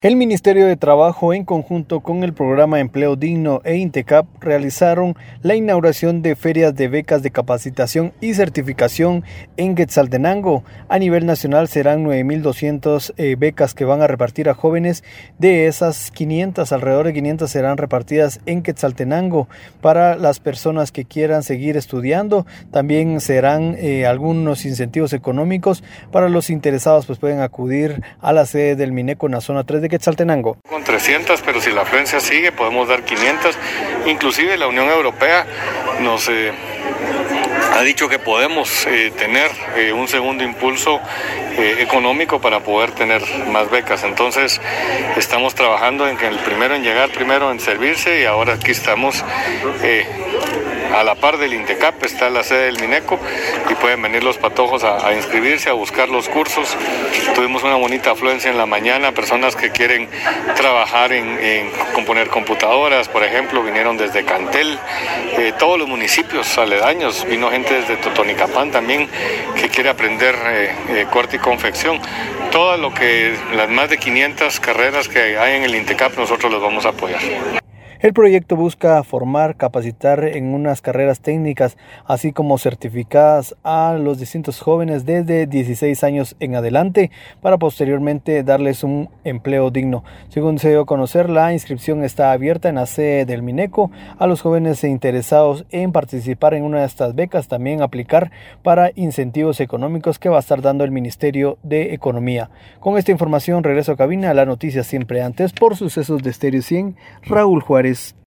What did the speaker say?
El Ministerio de Trabajo, en conjunto con el programa Empleo Digno e Intecap, realizaron la inauguración de ferias de becas de capacitación y certificación en Quetzaltenango. A nivel nacional serán 9.200 eh, becas que van a repartir a jóvenes. De esas 500, alrededor de 500 serán repartidas en Quetzaltenango para las personas que quieran seguir estudiando. También serán eh, algunos incentivos económicos para los interesados, pues pueden acudir a la sede del Mineco en la zona 3 de Quetzaltenango. Con 300, pero si la afluencia sigue podemos dar 500. Inclusive la Unión Europea nos eh, ha dicho que podemos eh, tener eh, un segundo impulso económico para poder tener más becas. Entonces estamos trabajando en que el primero en llegar, primero en servirse y ahora aquí estamos a la par del INTECAP está la sede del Mineco y pueden venir los patojos a, inscribirse, a buscar los cursos. Tuvimos una bonita afluencia en la mañana, personas que quieren trabajar en, componer computadoras, por ejemplo, vinieron desde Cantel, eh, todos los municipios aledaños, vino gente desde Totonicapán también que quiere aprender eh, eh, corte y confección. Todo lo que, las más de 500 carreras que hay en el INTECAP, nosotros los vamos a apoyar. El proyecto busca formar, capacitar en unas carreras técnicas, así como certificadas a los distintos jóvenes desde 16 años en adelante, para posteriormente darles un empleo digno. Según se dio a conocer, la inscripción está abierta en la sede del Mineco a los jóvenes interesados en participar en una de estas becas, también aplicar para incentivos económicos que va a estar dando el Ministerio de Economía. Con esta información regreso a cabina la noticia siempre antes por sucesos de Estéreo 100, Raúl Juárez. is